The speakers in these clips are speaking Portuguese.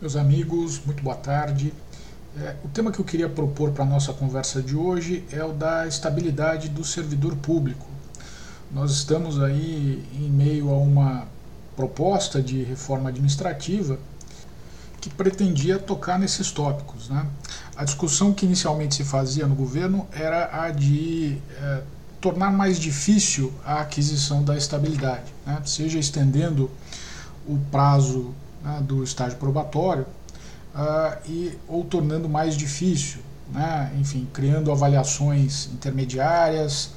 Meus amigos, muito boa tarde. É, o tema que eu queria propor para a nossa conversa de hoje é o da estabilidade do servidor público. Nós estamos aí em meio a uma proposta de reforma administrativa que pretendia tocar nesses tópicos. Né? A discussão que inicialmente se fazia no governo era a de é, tornar mais difícil a aquisição da estabilidade, né? seja estendendo o prazo né, do estágio probatório uh, e, ou tornando mais difícil, né, enfim, criando avaliações intermediárias,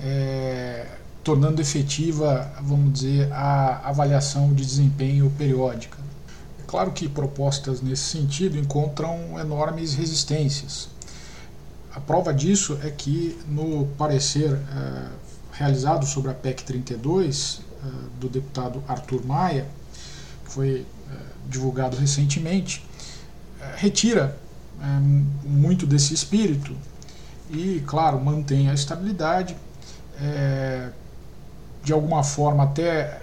é, tornando efetiva, vamos dizer, a avaliação de desempenho periódica. É claro que propostas nesse sentido encontram enormes resistências. A prova disso é que no parecer é, realizado sobre a PEC 32 é, do deputado Arthur Maia, que foi divulgado recentemente, é, retira é, muito desse espírito e, claro, mantém a estabilidade, de alguma forma até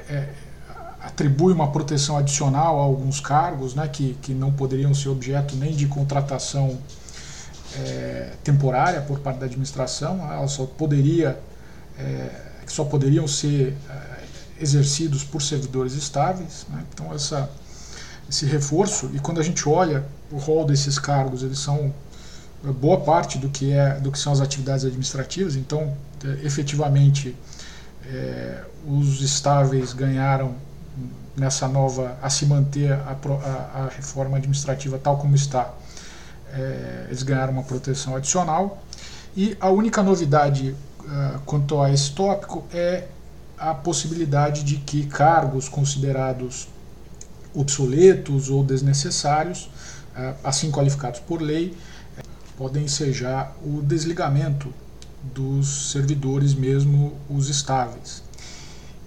atribui uma proteção adicional a alguns cargos né, que, que não poderiam ser objeto nem de contratação é, temporária por parte da administração, ela só poderia, é, só poderiam ser é, exercidos por servidores estáveis. Né? Então essa esse reforço e quando a gente olha o rol desses cargos, eles são eh, boa parte do que é do que são as atividades administrativas. Então, é, efetivamente, é, os estáveis ganharam nessa nova a se manter a, a, a reforma administrativa tal como está. É, eles ganharam uma proteção adicional e a única novidade uh, quanto a esse tópico é a possibilidade de que cargos considerados obsoletos ou desnecessários, eh, assim qualificados por lei, podem ensejar o desligamento dos servidores, mesmo os estáveis.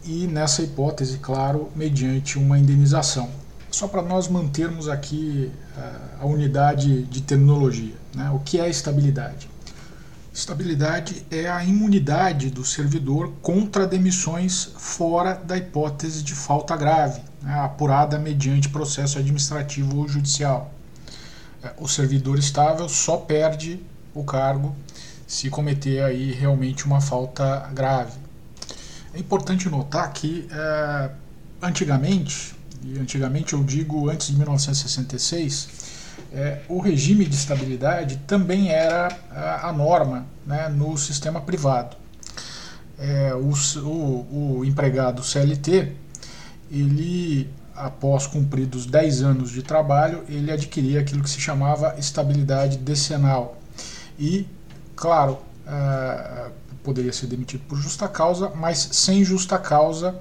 E nessa hipótese, claro, mediante uma indenização. Só para nós mantermos aqui eh, a unidade de terminologia. Né? O que é estabilidade? Estabilidade é a imunidade do servidor contra demissões fora da hipótese de falta grave, apurada mediante processo administrativo ou judicial. É, o servidor estável só perde o cargo se cometer aí realmente uma falta grave. É importante notar que é, antigamente, e antigamente eu digo antes de 1966, é, o regime de estabilidade também era a, a norma né, no sistema privado. É, o, o, o, empregado CLT, ele, após cumpridos 10 anos de trabalho, ele adquiria aquilo que se chamava estabilidade decenal. E, claro, é, poderia ser demitido por justa causa, mas sem justa causa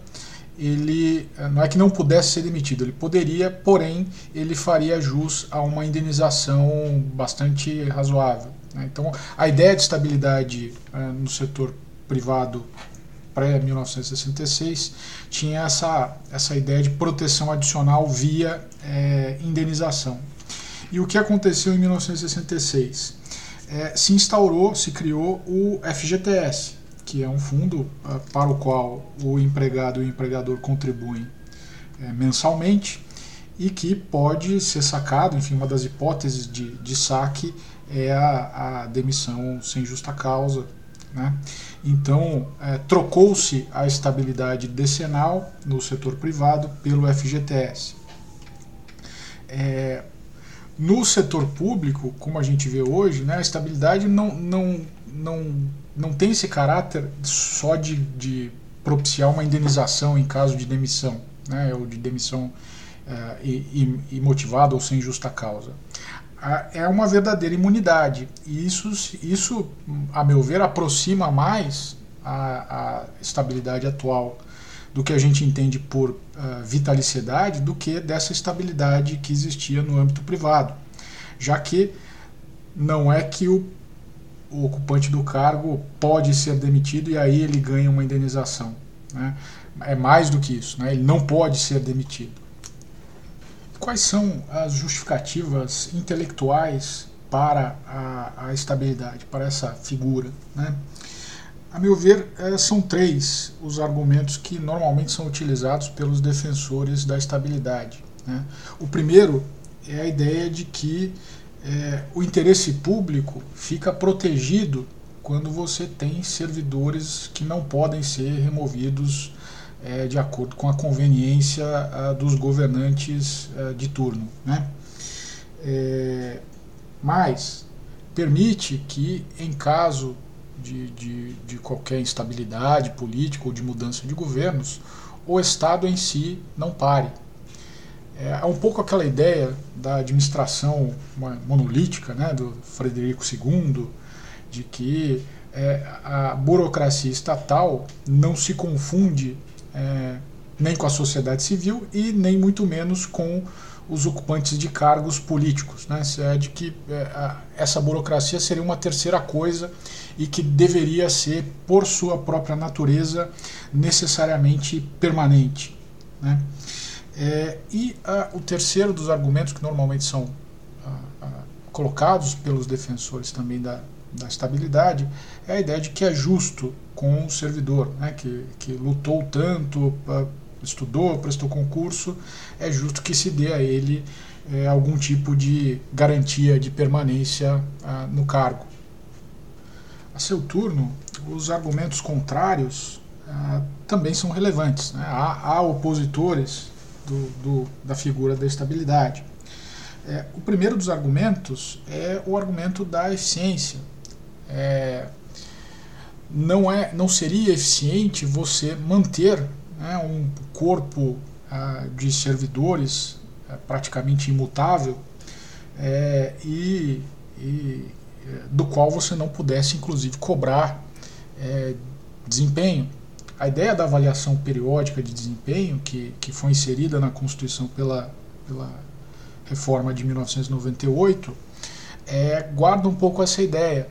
ele eh, não é que não pudesse ser demitido, ele poderia, porém ele faria jus a uma indenização bastante razoável. Né? Então, a ideia de estabilidade uh, no setor privado pré-1966 tinha essa, essa ideia de proteção adicional via é, indenização. E o que aconteceu em 1966? É, se instaurou, se criou o FGTS, que é um fundo uh, para o qual o empregado e o empregador contribuem é, mensalmente e que pode ser sacado, enfim, uma das hipóteses de, de saque é a, a demissão sem justa causa. Né? Então, é, trocou-se a estabilidade decenal no setor privado pelo FGTS. É, no setor público, como a gente vê hoje, né, a estabilidade não, não, não não tem esse caráter só de, de propiciar uma indenização em caso de demissão, né, ou de demissão uh, imotivada ou sem justa causa. É uma verdadeira imunidade. E isso, isso, a meu ver, aproxima mais a, a estabilidade atual do que a gente entende por uh, vitaliciedade do que dessa estabilidade que existia no âmbito privado. Já que não é que o o ocupante do cargo pode ser demitido e aí ele ganha uma indenização. Né? É mais do que isso, né? ele não pode ser demitido. Quais são as justificativas intelectuais para a, a estabilidade, para essa figura? Né? A meu ver, eh, são três os argumentos que normalmente são utilizados pelos defensores da estabilidade. Né? O primeiro é a ideia de que é, o interesse público fica protegido quando você tem servidores que não podem ser removidos é, de acordo com a conveniência dos governantes a, de turno. Né? É, mas permite que, em caso de, de, de qualquer instabilidade política ou de mudança de governos, o Estado em si não pare. É, é um pouco aquela ideia da administração monolítica né, do Frederico II, de que é, a burocracia estatal não se confunde é, nem com a sociedade civil e nem muito menos com os ocupantes de cargos políticos. Né? É de que é, a, essa burocracia seria uma terceira coisa e que deveria ser, por sua própria natureza, necessariamente permanente. Né? É, e a, o terceiro dos argumentos que normalmente são a, colocados pelos defensores também da, da estabilidade é a ideia de que é justo com o servidor, né, que, que lutou tanto, estudou, prestou concurso, é justo que se dê a ele é, algum tipo de garantia de permanência ah, no cargo. A seu turno, os argumentos contrários ah, também são relevantes. Né? Há, há, opositores do, do, da figura da estabilidade. É, o primeiro dos argumentos é o argumento da eficiência. É, não, é, não seria eficiente você manter né, um corpo ah, de servidores ah, praticamente imutável é, e, e, do qual você não pudesse, inclusive, cobrar é, desempenho. A ideia da avaliação periódica de desempenho, que, que foi inserida na Constituição pela, pela reforma de 1998, é, guarda um pouco essa ideia.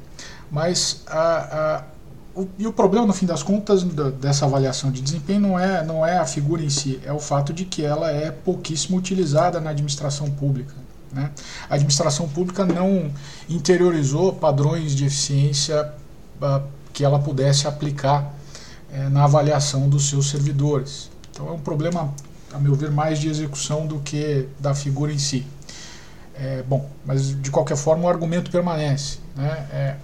Mas a, a o, e o problema, no fim das contas, dessa avaliação de desempenho não é, não é a figura em si, é o fato de que ela é pouquíssimo utilizada na administração pública. Né? A administração pública não interiorizou padrões de eficiência uh, que ela pudesse aplicar uh, na avaliação dos seus servidores. Então é um problema, a meu ver, mais de execução do que da figura em si. É, bom, mas de qualquer forma o argumento permanece. Né? É,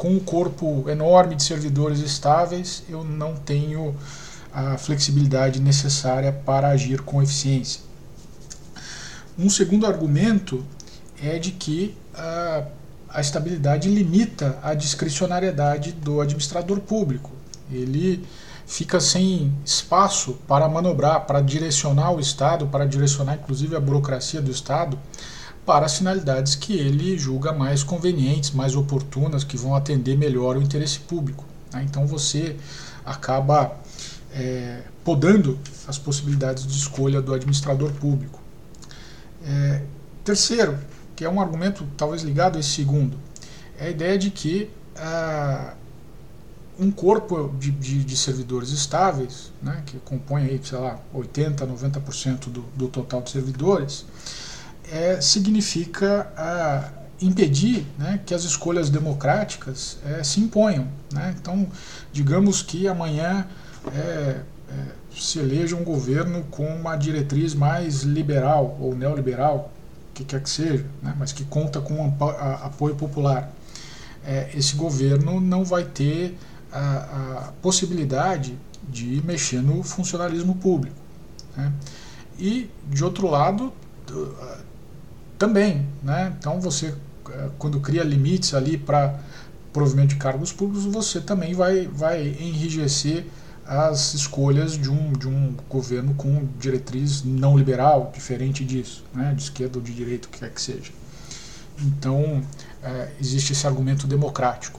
com um corpo enorme de servidores estáveis, eu não tenho a flexibilidade necessária para agir com eficiência. Um segundo argumento é de que a, a estabilidade limita a discricionariedade do administrador público. Ele fica sem espaço para manobrar, para direcionar o Estado, para direcionar inclusive a burocracia do Estado para as finalidades que ele julga mais convenientes, mais oportunas, que vão atender melhor o interesse público. Né? Então você acaba é, podando as possibilidades de escolha do administrador público. É, terceiro, que é um argumento talvez ligado a esse segundo, é a ideia de que ah, um corpo de, de, de, servidores estáveis, né, que compõe aí, sei lá, 80, 90% do, do total de servidores, é, significa ah, impedir né, que as escolhas democráticas é, se imponham. Né? Então, digamos que amanhã é, é, se eleja um governo com uma diretriz mais liberal ou neoliberal, que quer que seja, né, mas que conta com apoio popular. É, esse governo não vai ter a, a, possibilidade de mexer no funcionalismo público. Né? E, de outro lado, também. Né? Então você, eh, quando cria limites ali para provimento de cargos públicos, você também vai, vai enrijecer as escolhas de um, de um governo com diretriz não liberal, diferente disso, né? de esquerda ou de direita, o que quer que seja. Então, é, existe esse argumento democrático.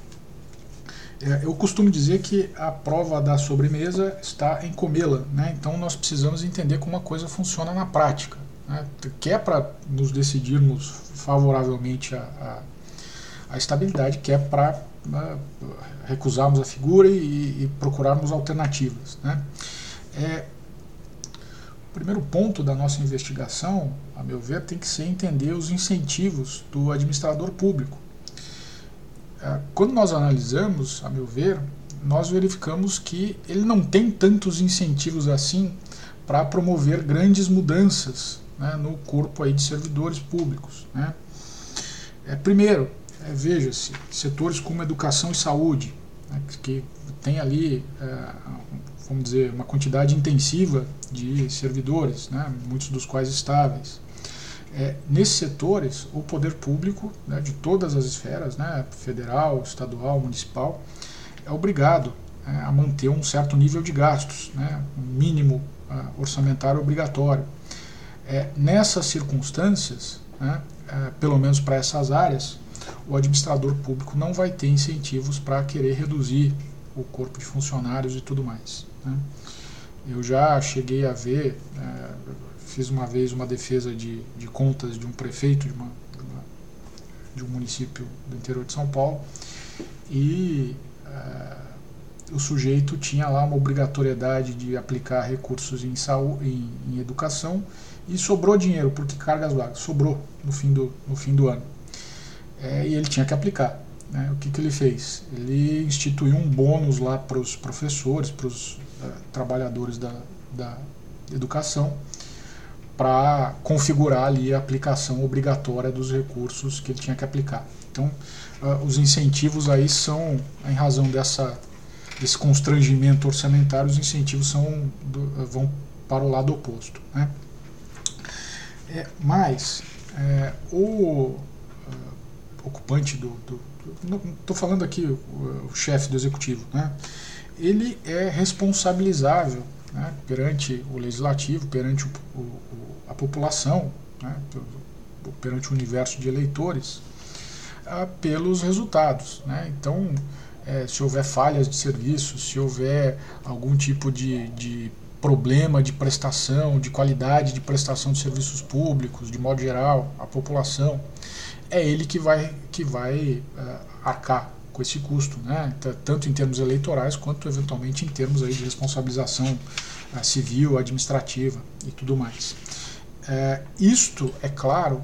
É, eu costumo dizer que a prova da sobremesa está em comê-la, né? então nós precisamos entender como a coisa funciona na prática né, quer para nos decidirmos favoravelmente a, a, a estabilidade, quer para né, recusarmos a figura e, e procurarmos alternativas. Né. É, o primeiro ponto da nossa investigação, a meu ver, tem que ser entender os incentivos do administrador público. É, quando nós analisamos, a meu ver, nós verificamos que ele não tem tantos incentivos assim para promover grandes mudanças né, no corpo aí de servidores públicos. Né. É, primeiro, é, veja-se, setores como educação e saúde, né, que tem ali, é, vamos dizer, uma quantidade intensiva de servidores, né, muitos dos quais estáveis. É, nesses setores, o poder público, né, de todas as esferas, né, federal, estadual, municipal, é obrigado é, a manter um certo nível de gastos, né, um mínimo uh, orçamentário obrigatório. É, nessas circunstâncias, né, é, pelo menos para essas áreas, o administrador público não vai ter incentivos para querer reduzir o corpo de funcionários e tudo mais. Né. Eu já cheguei a ver, é, fiz uma vez uma defesa de, de contas de um prefeito de, uma, de, uma, de um município do interior de São Paulo e é, o sujeito tinha lá uma obrigatoriedade de aplicar recursos em, saúde, em, em educação e sobrou dinheiro, porque cargas vagas, sobrou no fim do, no fim do ano. É, e ele tinha que aplicar. Né? O que, que ele fez? Ele instituiu um bônus lá para os professores, para os uh, trabalhadores da, da educação, para configurar ali a aplicação obrigatória dos recursos que ele tinha que aplicar. Então, uh, os incentivos aí são, em razão dessa desse constrangimento orçamentário, os incentivos são do, vão para o lado oposto. Né? É, mas é, o uh, ocupante do. Estou falando aqui o, o chefe do executivo, né? ele é responsabilizável né, perante o legislativo, perante o, o, a população, né, perante o universo de eleitores, uh, pelos resultados. Né? Então, é, se houver falhas de serviço, se houver algum tipo de, de problema de prestação, de qualidade de prestação de serviços públicos, de modo geral, a população, é ele que vai, que vai uh, arcar com esse custo, né? tanto em termos eleitorais quanto eventualmente em termos aí de responsabilização uh, civil, administrativa e tudo mais. Uh, isto, é claro,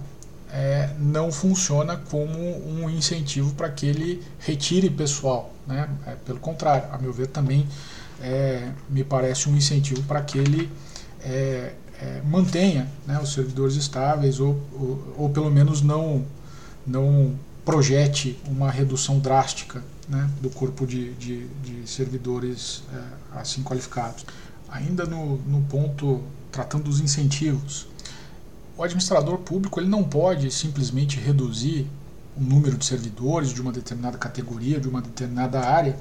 não funciona como um incentivo para que ele retire pessoal. Né? Pelo contrário, a meu ver, também é, me parece um incentivo para que ele é, é, mantenha né, os servidores estáveis ou, ou, ou, pelo menos não, não projete uma redução drástica né, do corpo de, de, de servidores é, assim qualificados. Ainda no, no ponto tratando dos incentivos, o administrador público ele não pode simplesmente reduzir o número de servidores de uma determinada categoria, de uma determinada área,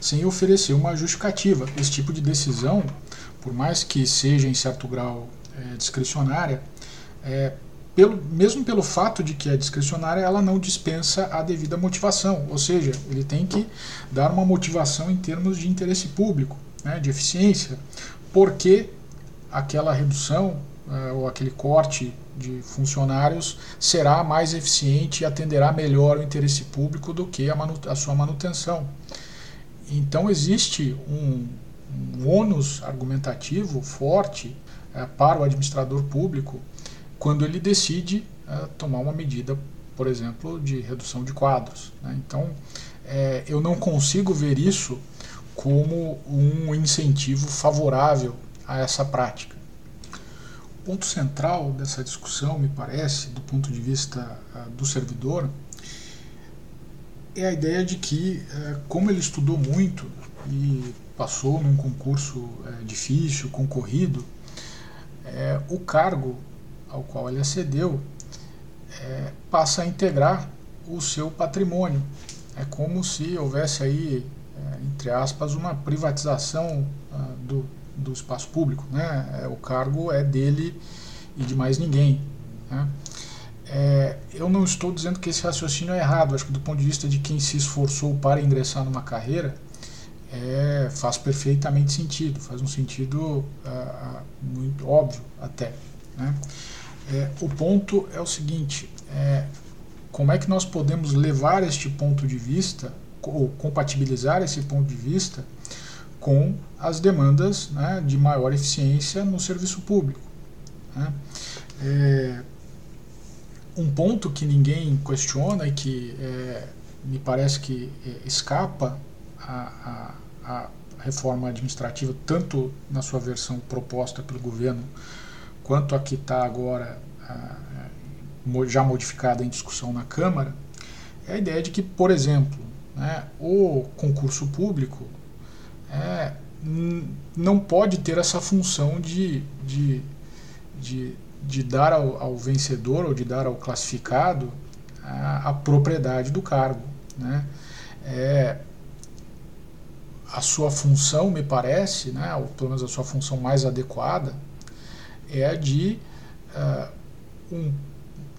sem oferecer uma justificativa. Esse tipo de decisão, por mais que seja em certo grau é, discricionária, é, pelo, mesmo pelo fato de que é discricionária, ela não dispensa a devida motivação, ou seja, ele tem que dar uma motivação em termos de interesse público, né, de eficiência, porque aquela redução é, ou aquele corte de funcionários será mais eficiente e atenderá melhor o interesse público do que a, a sua manutenção. Então existe um, um ônus argumentativo forte é, para o administrador público quando ele decide é, tomar uma medida, por exemplo, de redução de quadros. Né? Então é, eu não consigo ver isso como um incentivo favorável a essa prática ponto central dessa discussão, me parece, do ponto de vista uh, do servidor, é a ideia de que, uh, como ele estudou muito e passou num concurso uh, difícil, concorrido, eh, o cargo ao qual ele acedeu passa a integrar o seu patrimônio. É como se houvesse aí, entre aspas, uma privatização do, do espaço público. Né? É, o cargo é dele e de mais ninguém. Né? É, eu não estou dizendo que esse raciocínio é errado, acho que do ponto de vista de quem se esforçou para ingressar numa carreira, é, faz perfeitamente sentido, faz um sentido ah, ah muito óbvio até. Né? É, o ponto é o seguinte: é, como é que nós podemos levar este ponto de vista, ou compatibilizar esse ponto de vista, com as demandas né, de maior eficiência no serviço público. Né. É, um ponto que ninguém questiona e que é, me parece que é, escapa à, reforma administrativa, tanto na sua versão proposta pelo governo quanto a que está agora já modificada em discussão na Câmara, é a ideia de que, por exemplo, né, o concurso público é, não pode ter essa função de, de, de, de dar ao, ao, vencedor ou de dar ao classificado a, a propriedade do cargo. Né? É, a sua função, me parece, né, ou pelo menos a sua função mais adequada, é a de uh, um,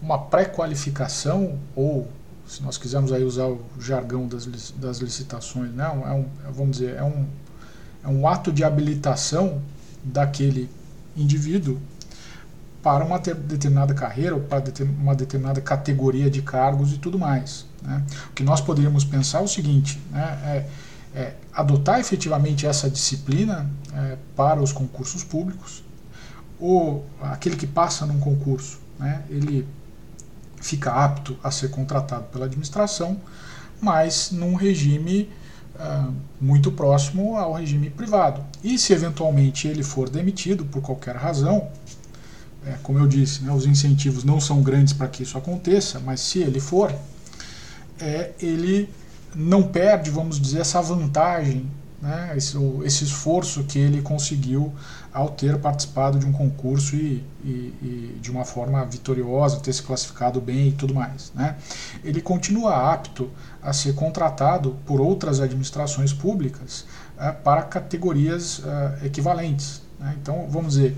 uma pré-qualificação, ou se nós quisermos aí usar o jargão das, das licitações, né, é um, vamos dizer, é um, é um ato de habilitação daquele indivíduo para uma determinada carreira ou para uma determinada categoria de cargos e tudo mais. Né? O que nós poderíamos pensar é o seguinte: né, é, é adotar efetivamente essa disciplina é, para os concursos públicos, ou aquele que passa num concurso, né, ele fica apto a ser contratado pela administração, mas num regime uh, muito próximo ao regime privado. E se eventualmente ele for demitido por qualquer razão, é, como eu disse, né, os incentivos não são grandes para que isso aconteça, mas se ele for, é, ele não perde, vamos dizer, essa vantagem, né, esse, esse esforço que ele conseguiu ao ter participado de um concurso e, e, e, de uma forma vitoriosa, ter se classificado bem e tudo mais. Né? Ele continua apto a ser contratado por outras administrações públicas é, para categorias é, equivalentes. Né? Então, vamos dizer,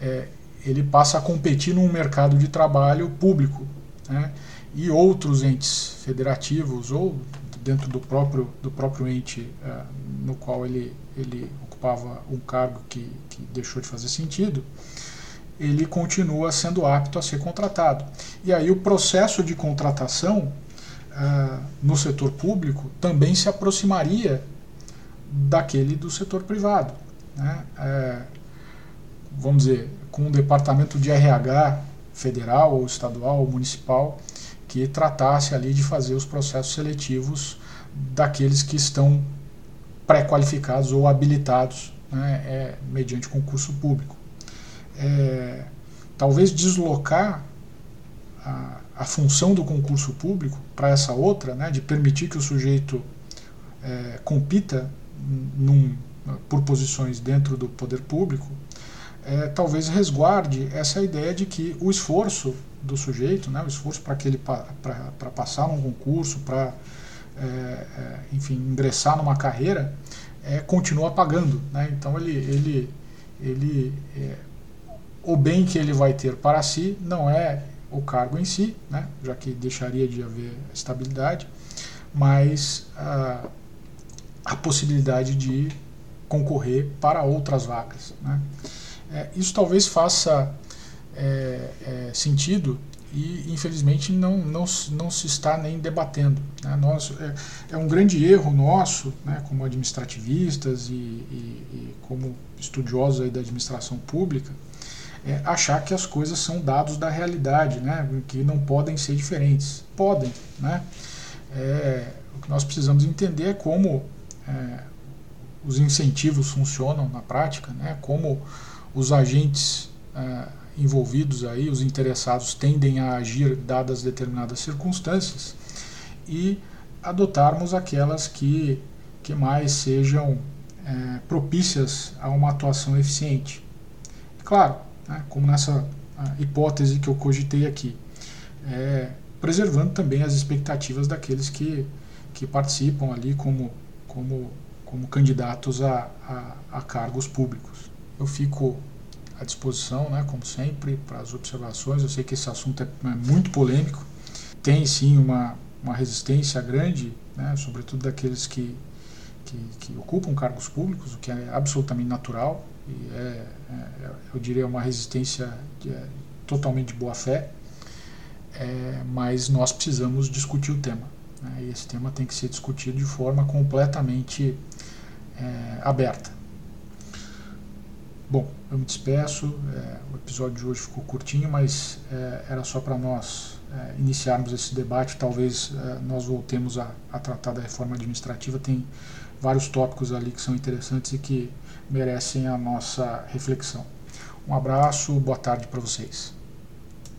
é, ele passa a competir num mercado de trabalho público. Né? E outros entes federativos ou dentro do próprio, do próprio ente uh, no qual ele, ele ocupava um cargo que, que deixou de fazer sentido, ele continua sendo apto a ser contratado. E aí o processo de contratação uh, no setor público também se aproximaria daquele do setor privado. Né? Uh, vamos dizer, com um departamento de RH federal ou estadual ou municipal que tratasse ali de fazer os processos seletivos daqueles que estão pré-qualificados ou habilitados né, é, mediante concurso público. É, talvez deslocar a, a, função do concurso público para essa outra, né, de permitir que o sujeito é, compita num, por posições dentro do poder público, é, talvez resguarde essa ideia de que o esforço do sujeito, né, o esforço para que ele para passar num concurso, para é, é, enfim ingressar numa carreira, é, continua pagando. Né? Então ele, ele, ele é, o bem que ele vai ter para si não é o cargo em si, né? já que deixaria de haver estabilidade, mas a, a possibilidade de concorrer para outras vagas. Né? É, isso talvez faça é, é, sentido e infelizmente não, não, não se está nem debatendo. Né? Nós, é, é, um grande erro nosso, né, como administrativistas e, e, e como estudiosos da administração pública, é achar que as coisas são dados da realidade, né, que não podem ser diferentes. Podem. Né? É, o que nós precisamos entender é como é, os incentivos funcionam na prática, né, como os agentes ah, envolvidos aí, os interessados, tendem a agir dadas determinadas circunstâncias e adotarmos aquelas que, que mais sejam é, propícias a uma atuação eficiente. Claro, né, como nessa hipótese que eu cogitei aqui, é, preservando também as expectativas daqueles que, que participam ali como, como, como candidatos a, a, a cargos públicos eu fico à disposição, né, como sempre, para as observações. Eu sei que esse assunto é, é muito polêmico, tem sim uma, uma resistência grande, né, sobretudo daqueles que, que, que, ocupam cargos públicos, o que é absolutamente natural, e é, é eu diria, uma resistência de, é, totalmente de boa fé, é, mas nós precisamos discutir o tema. Né, e esse tema tem que ser discutido de forma completamente é, aberta. Bom, eu me despeço. É, o episódio de hoje ficou curtinho, mas é, era só para nós é, iniciarmos esse debate. Talvez é, nós voltemos a, a, tratar da reforma administrativa. Tem vários tópicos ali que são interessantes e que merecem a nossa reflexão. Um abraço, boa tarde para vocês.